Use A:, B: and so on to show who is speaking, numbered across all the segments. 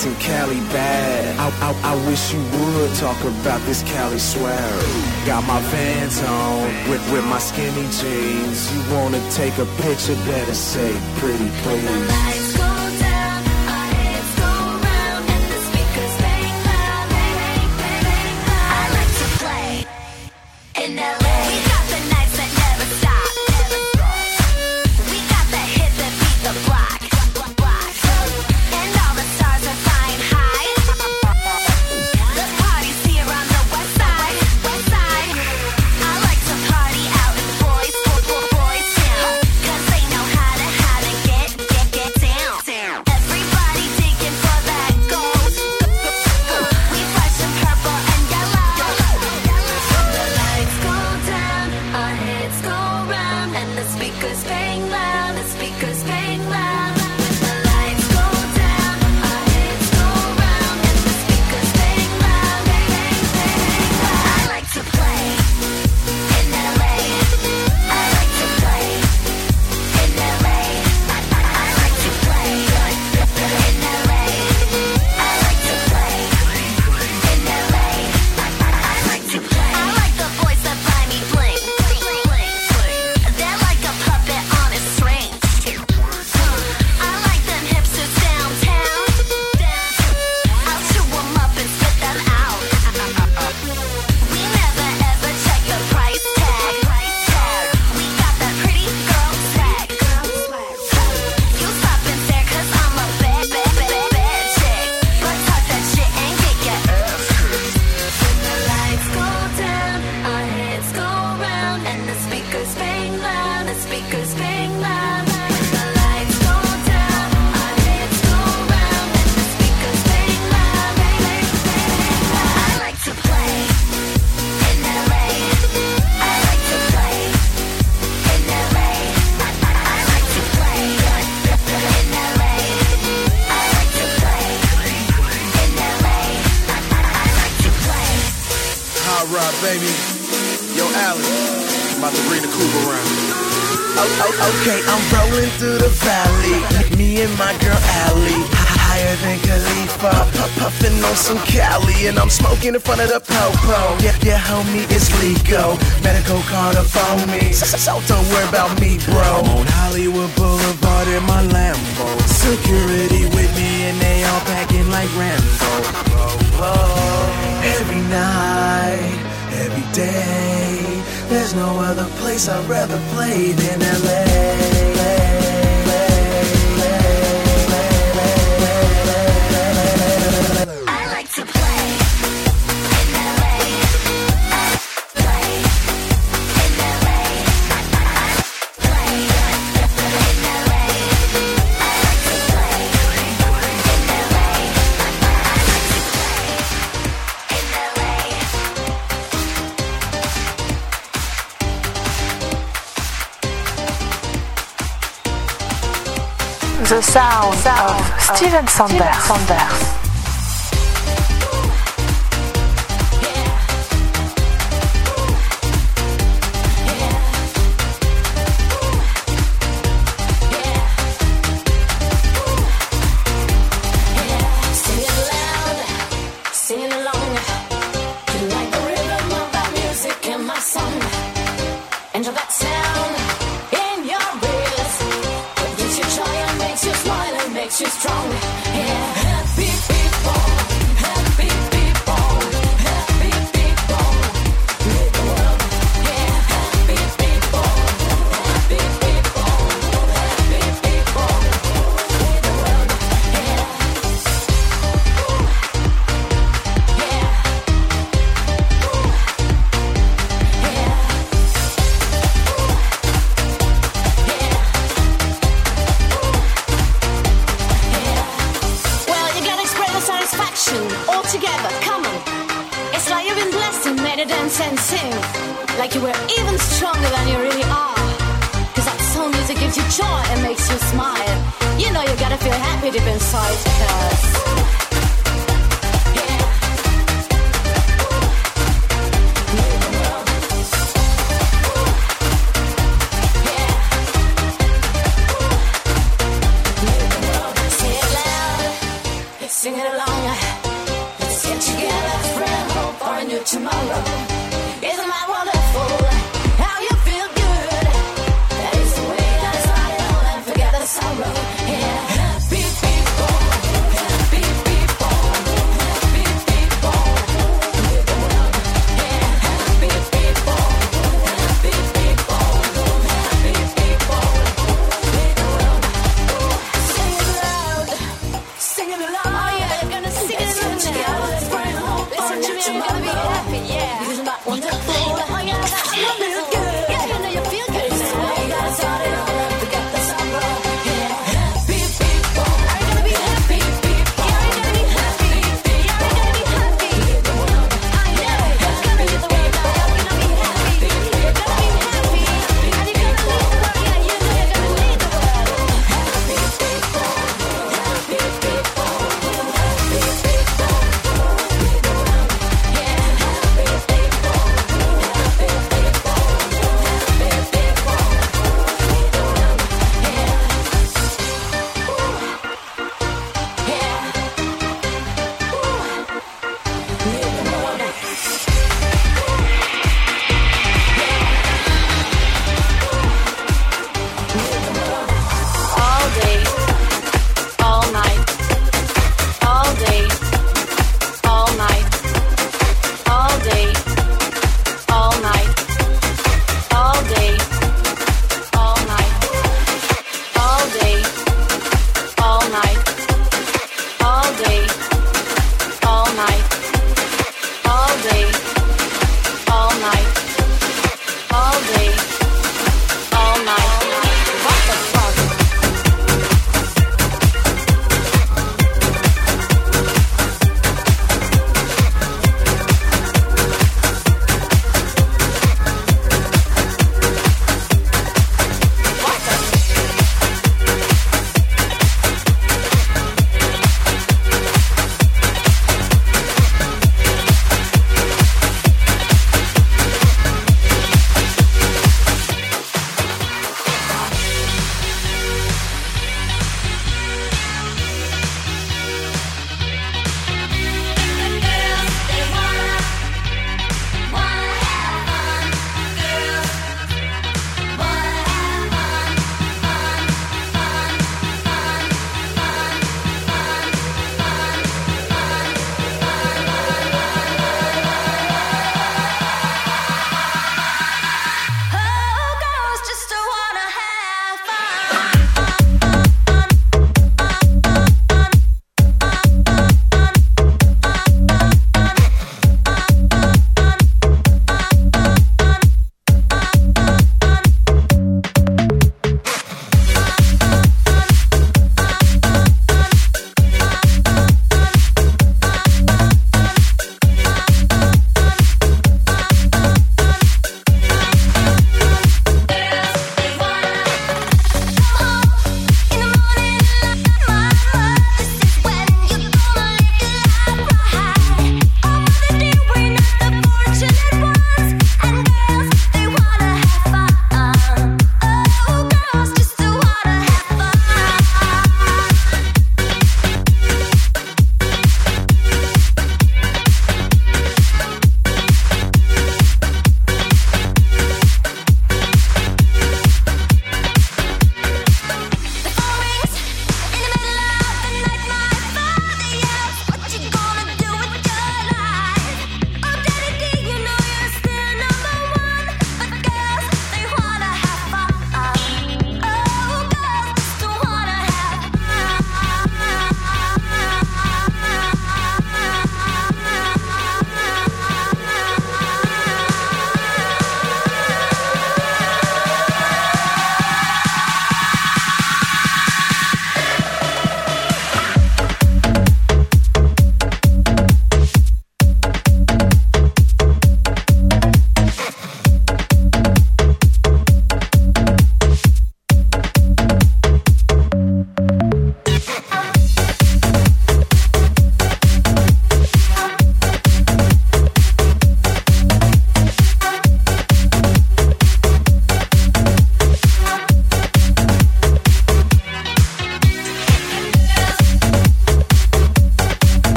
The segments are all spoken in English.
A: acting Cali bad. I, I, I wish you would talk about this Cali swag. Got my Vans on with, with my skinny jeans. You wanna take a picture? Better say pretty please.
B: the
C: popo. Yeah, yeah, homie, it's legal. Medical card phone me. So, so don't
D: sound, of,
B: of
D: Steven Sanders.
E: Steven Sanders.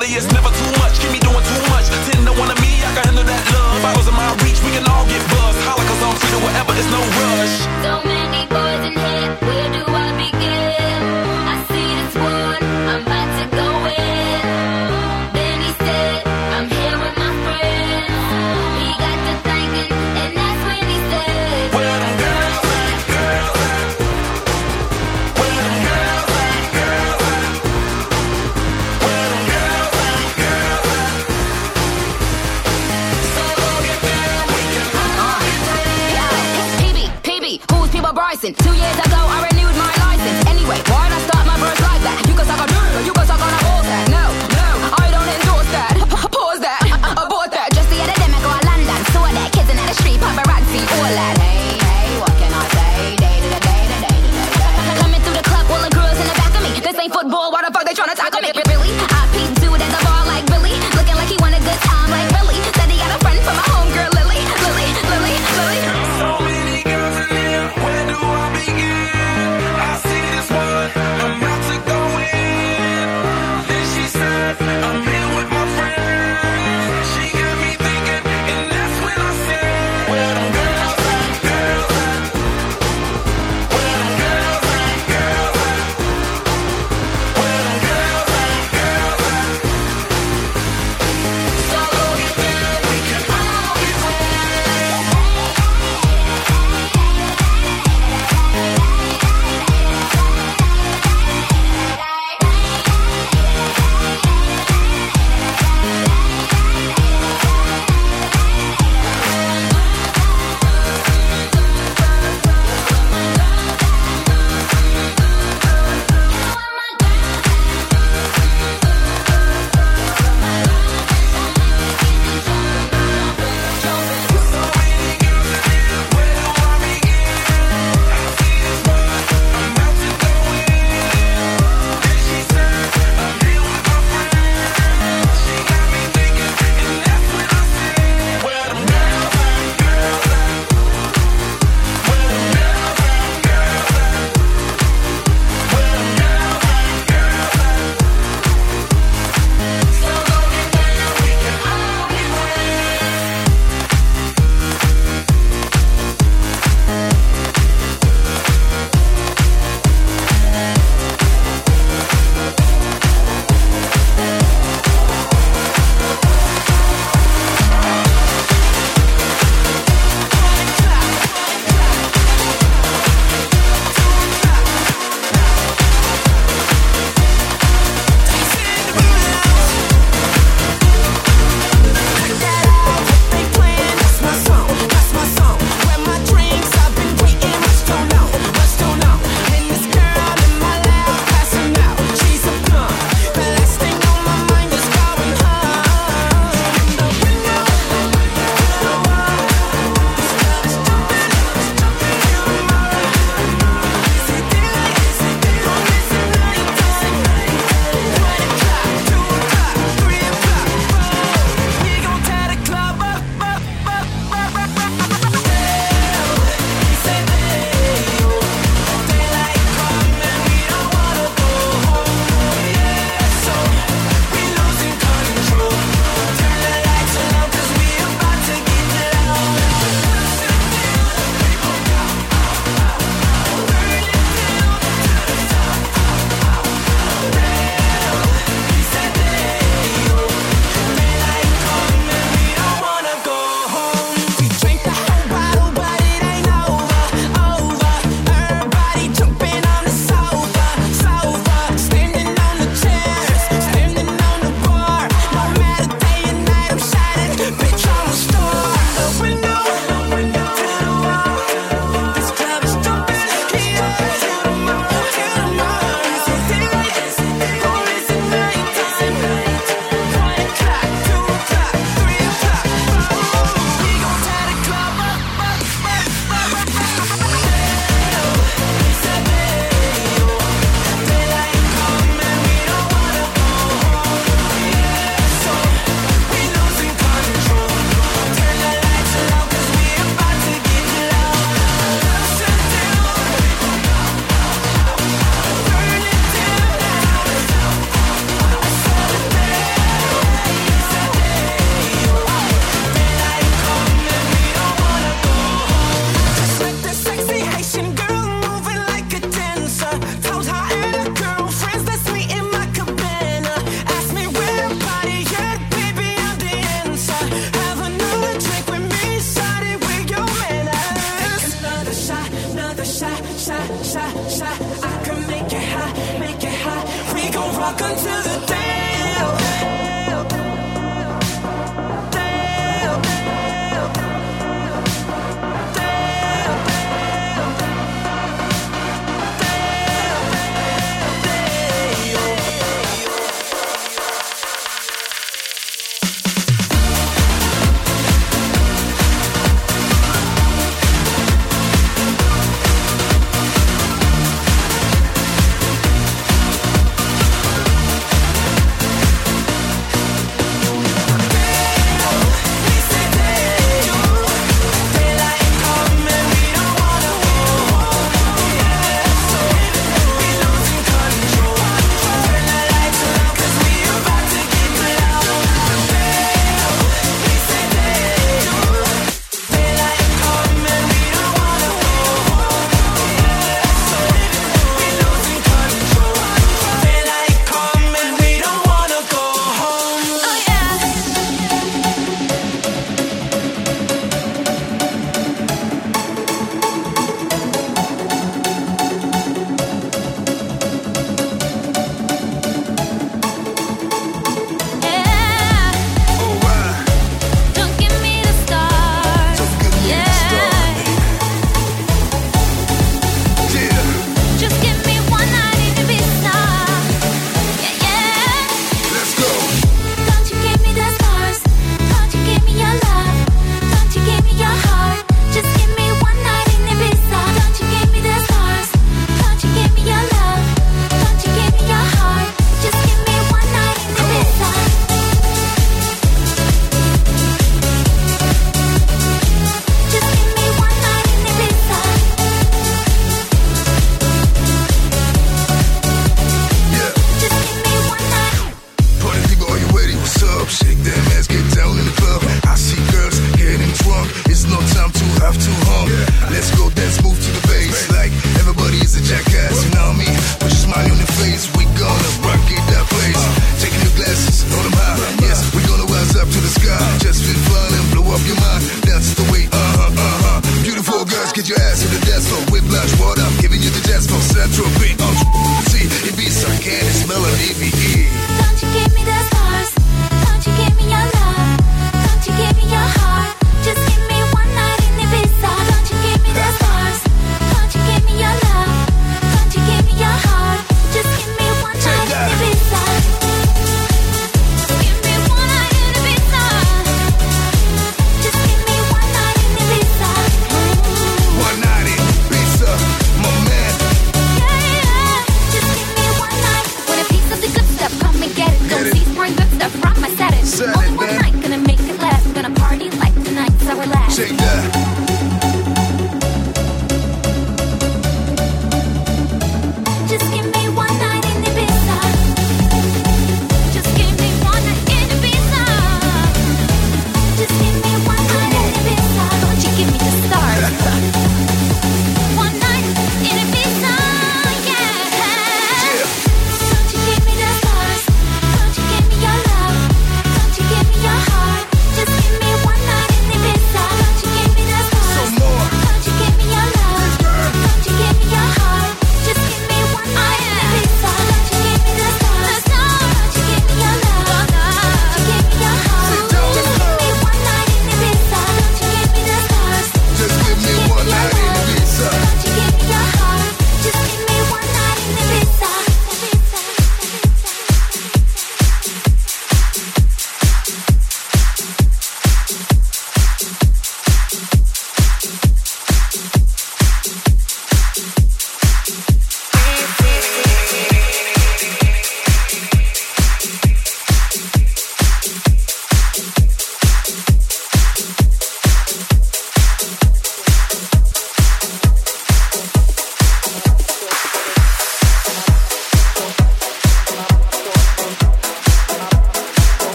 E: Shorty, it's never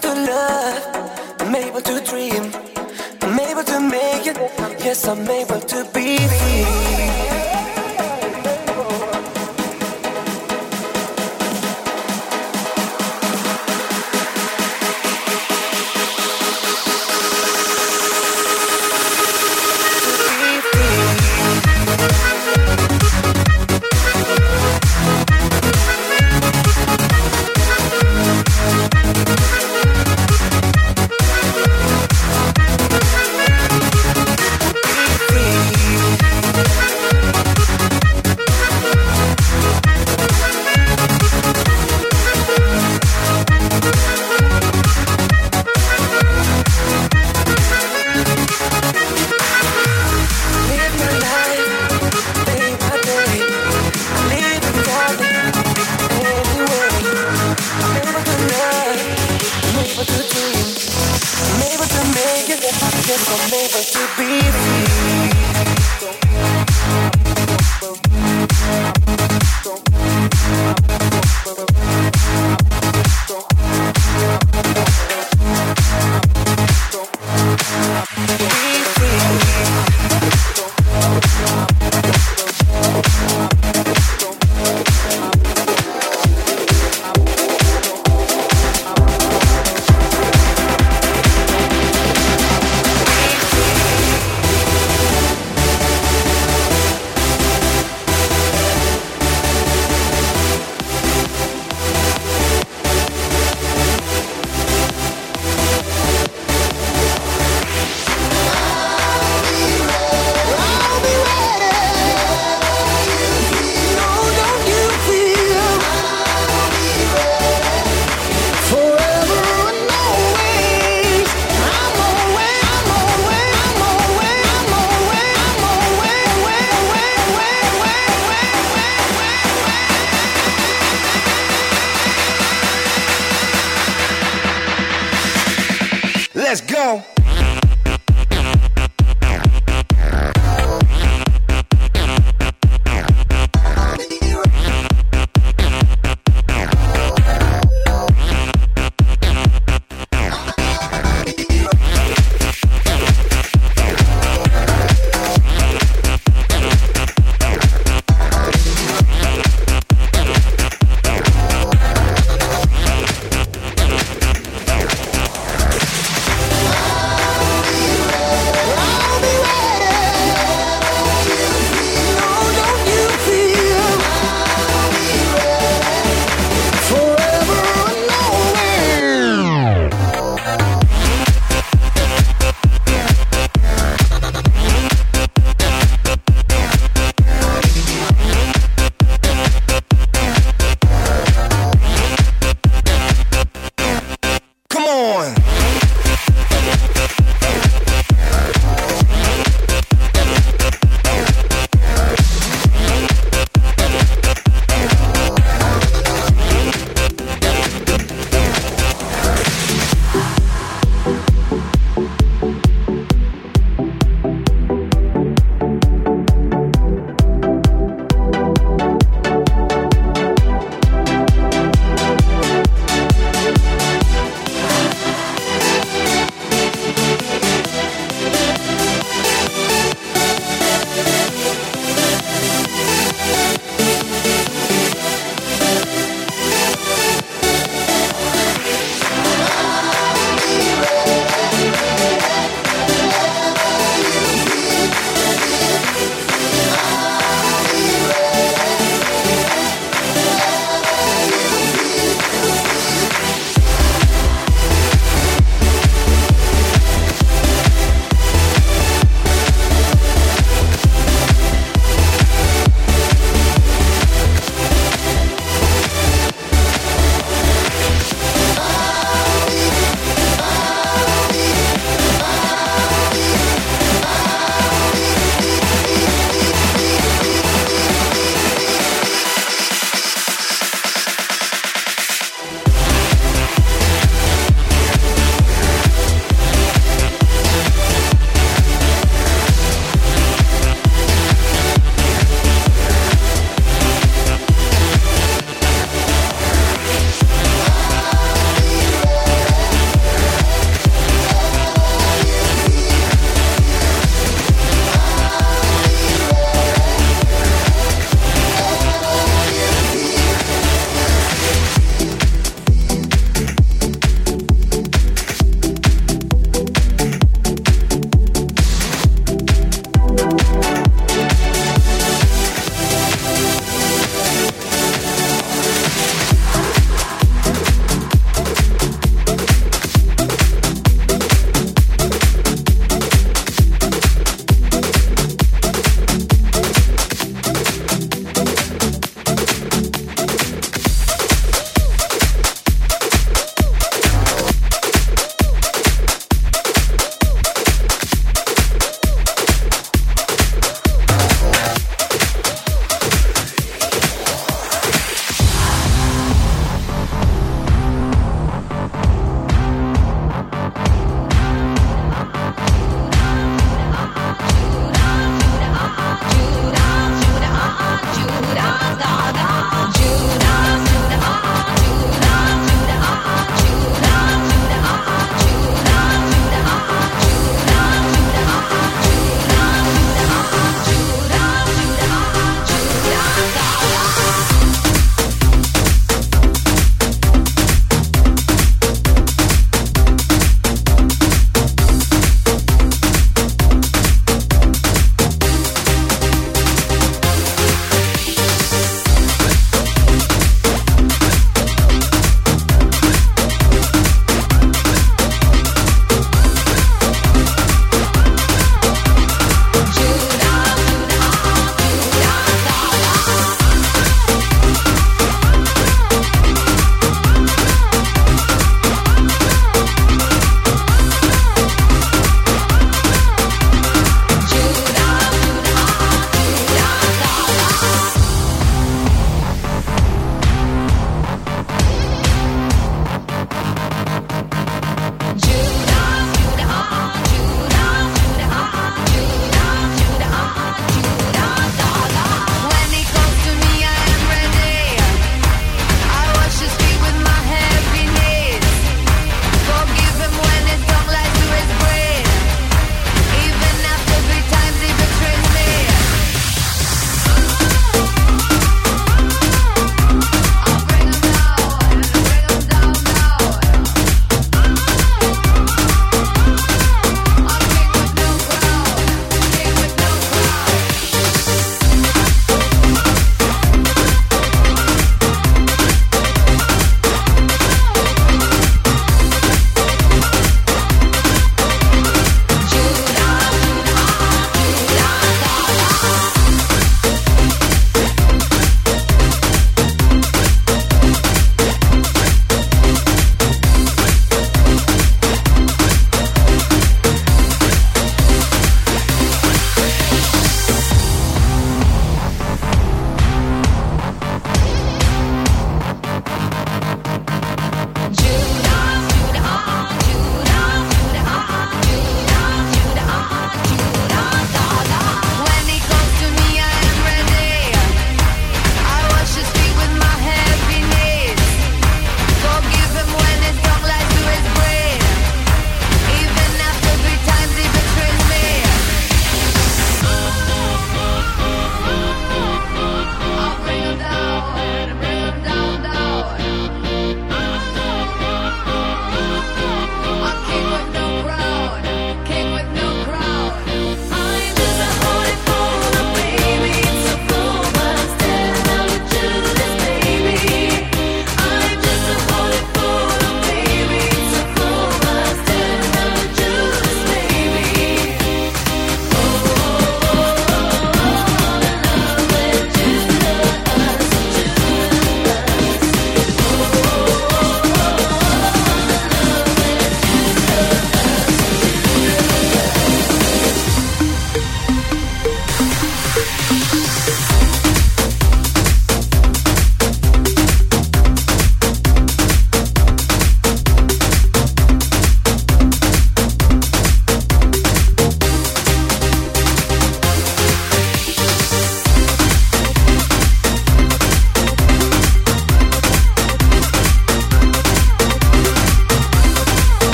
C: able to
F: love, I'm able to dream, I'm able to make it. Yes, I'm able to be free.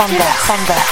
B: Of Steven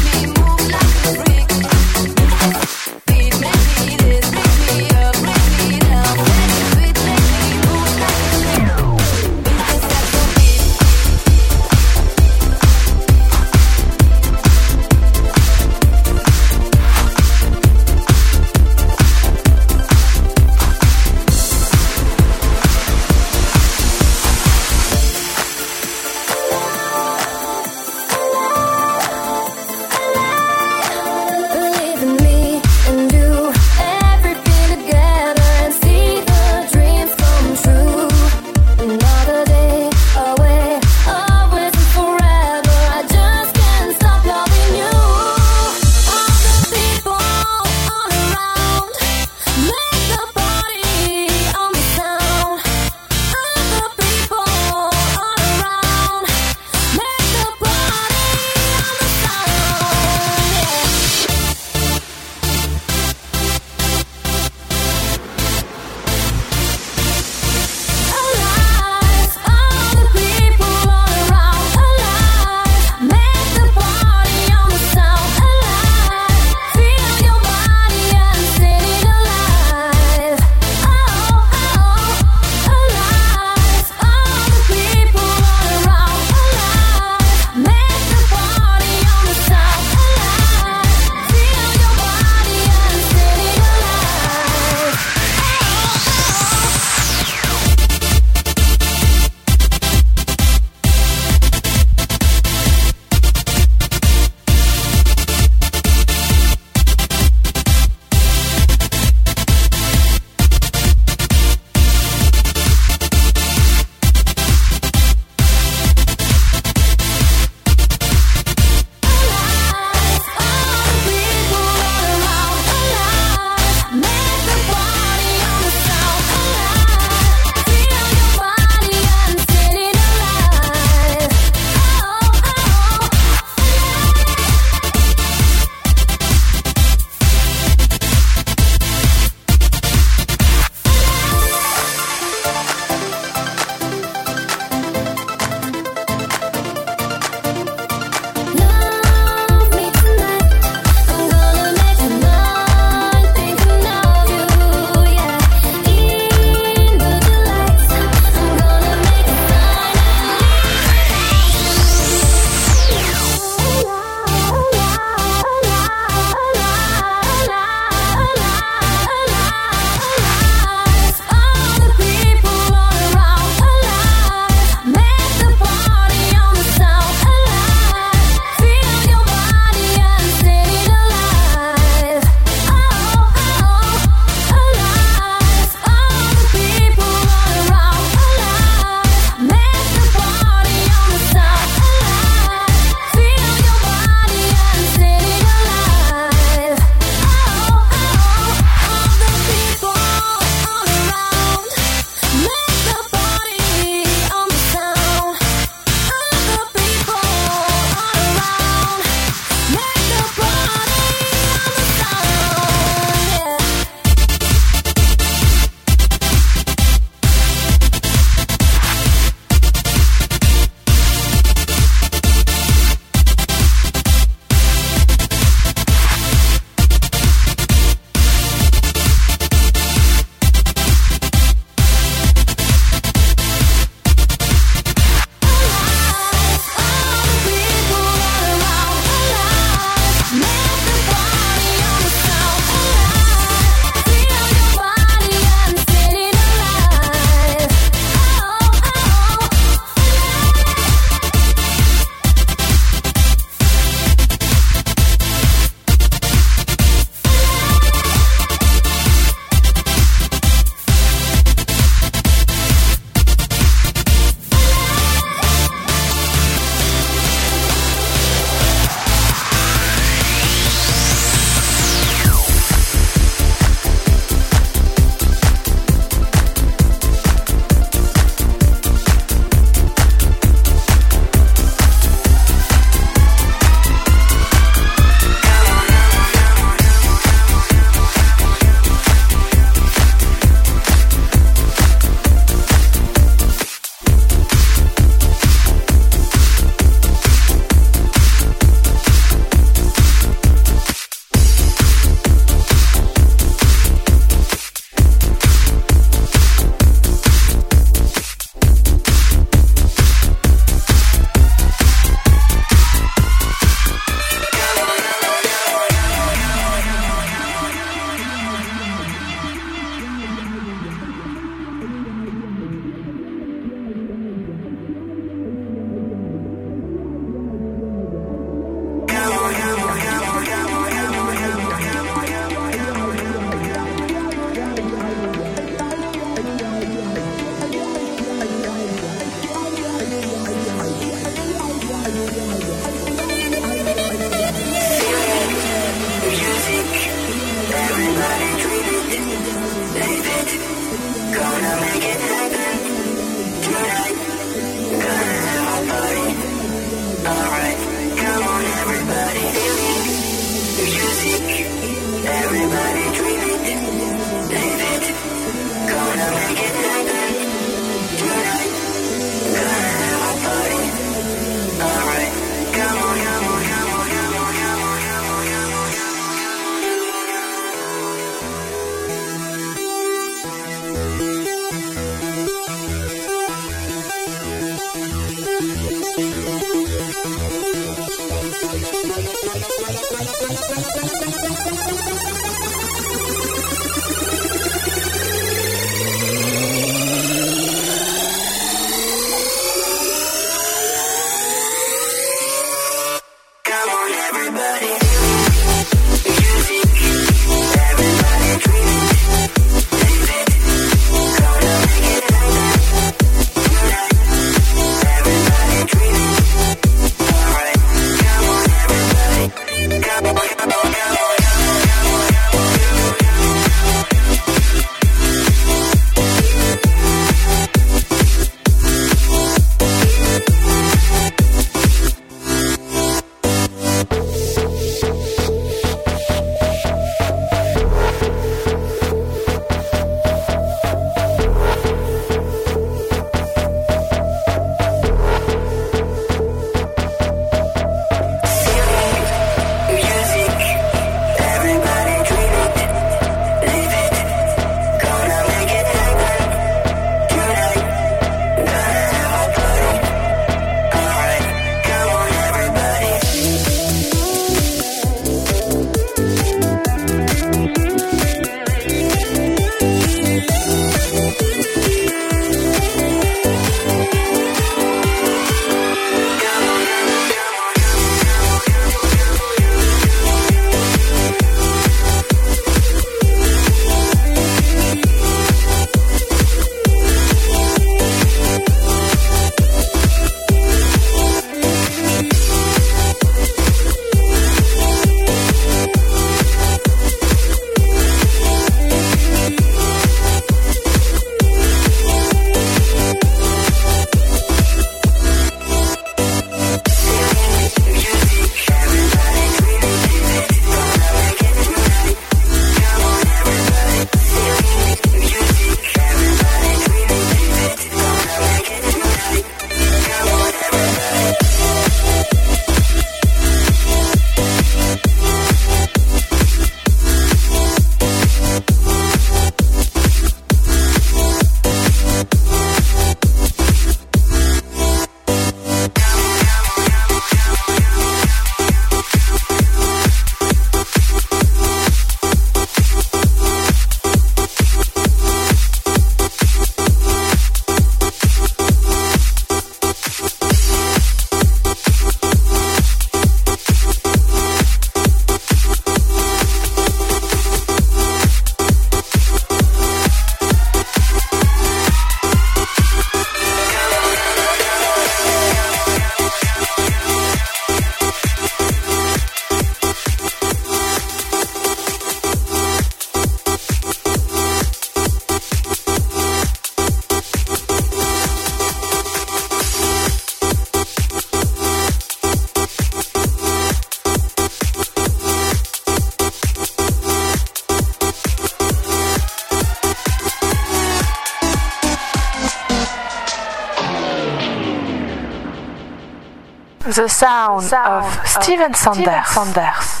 D: The sound, of Steven Sanders. Sanders.